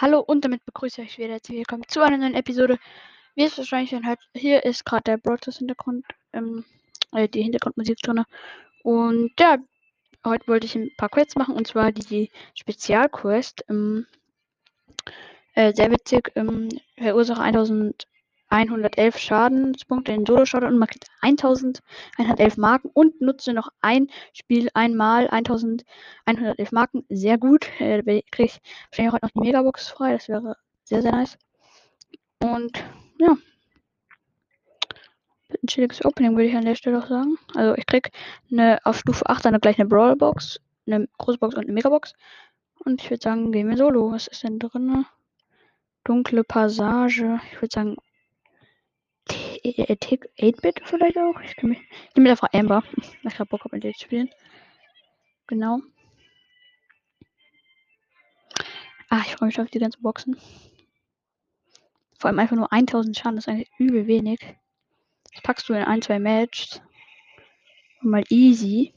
Hallo und damit begrüße ich euch wieder herzlich willkommen zu einer neuen Episode. Wie es wahrscheinlich schon hört, hier ist gerade der Broadcast Hintergrund, ähm, äh, die Hintergrundmusik drin. Und ja, heute wollte ich ein paar Quests machen und zwar die Spezialquest. Ähm, äh, sehr witzig, ähm, verursache 1111 Schadenspunkte in Solo-Shot und man kriegt 1111 Marken und nutze noch ein Spiel einmal 1111 Marken. Sehr gut. Äh, kriege ich wahrscheinlich heute noch die Megabox frei. Das wäre sehr, sehr nice. Und ja. Ein chilliges Opening würde ich an der Stelle auch sagen. Also ich krieg eine auf Stufe 8 dann gleich eine Brawlbox, eine große Box und eine Megabox. Und ich würde sagen, gehen wir solo. Was ist denn drin? Dunkle Passage. Ich würde sagen 8-Bit vielleicht auch. Ich kann mich. Ich nehme einfach Amber. Ich habe Bock auf mit zu spielen. Genau. Ah, ich freue mich auf die ganzen Boxen. Vor allem einfach nur 1000 Schaden, das ist eigentlich übel wenig. Das packst du in ein, zwei Matches. Mal easy.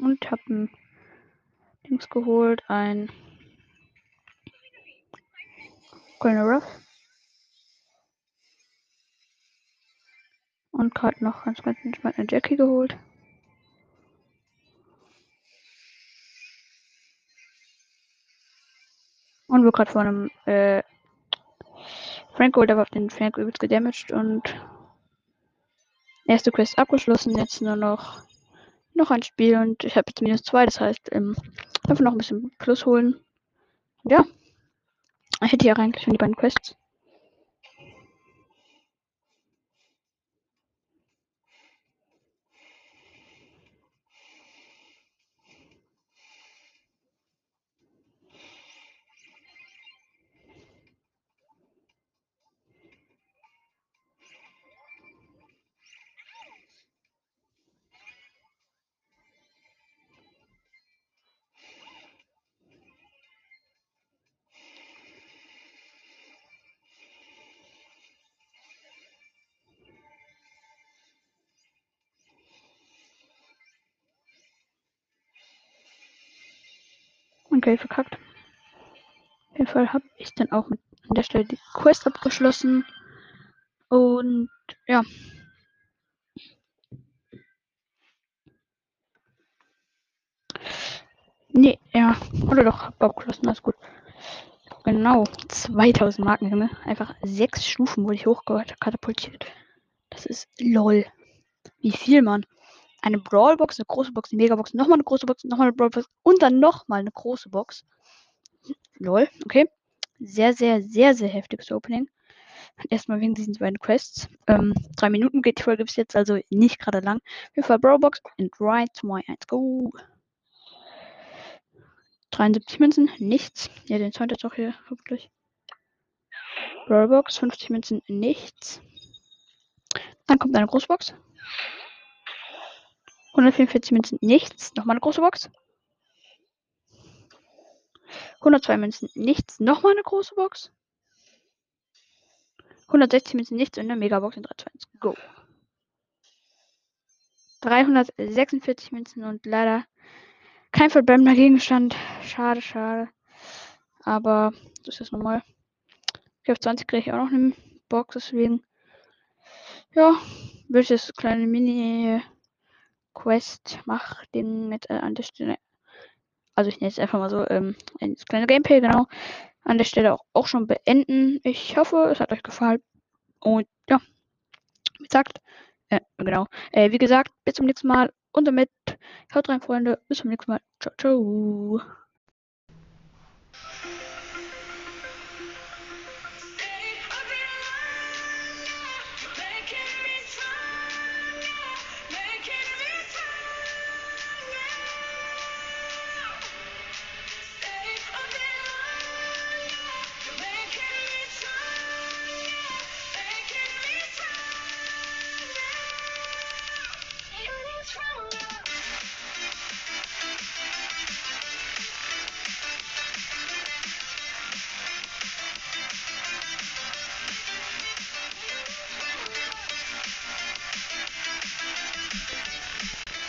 Und hab Dings geholt, ein Colonel Ruff. Und gerade noch ganz, ganz entspannt eine Jackie geholt. Und wir gerade vor einem äh, Frank geholt, aber auf den Frank übelst gedamaged und erste Quest abgeschlossen. Jetzt nur noch noch ein Spiel und ich habe jetzt minus zwei, das heißt, ähm, einfach noch ein bisschen Plus holen. Ja, ich hätte ja eigentlich schon die beiden Quests. Okay, verkackt. Auf jeden Fall habe ich dann auch an der Stelle die Quest abgeschlossen. Und ja. Nee, ja. Oder doch, hab abgeschlossen, alles gut. Genau, 2000 Marken, ne? Einfach sechs Stufen wurde ich hochkatapultiert. Das ist lol. Wie viel, Mann? Eine Brawlbox, eine große Box, eine Megabox, nochmal eine große Box, nochmal eine Brawlbox und dann nochmal eine große Box. Lol, okay. Sehr, sehr, sehr, sehr heftiges Opening. Erstmal wegen diesen beiden Quests. Ähm, drei Minuten geht die Folge bis jetzt, also nicht gerade lang. Auf jeden Fall Brawlbox and right my 1 go. 73 Münzen, nichts. Ja, den Sound jetzt auch hier, hoffentlich. Brawlbox, 50 Münzen, nichts. Dann kommt eine Großbox. 144 Münzen, nichts. Nochmal eine große Box. 102 Münzen, nichts. Nochmal eine große Box. 160 Münzen, nichts und eine Megabox in 3, 2, 1, go. 346 Münzen und leider kein verbleibender Gegenstand. Schade, schade. Aber das ist normal. Ich auf 20 kriege ich auch noch eine Box, deswegen. Ja, will ich das kleine Mini Quest mach den mit äh, an der Stelle. Also ich nenne es einfach mal so, ähm, das kleine Gameplay, genau. An der Stelle auch, auch schon beenden. Ich hoffe, es hat euch gefallen. Und ja, wie gesagt, äh, genau. Äh, wie gesagt, bis zum nächsten Mal und damit haut rein, Freunde. Bis zum nächsten Mal. Ciao, ciao.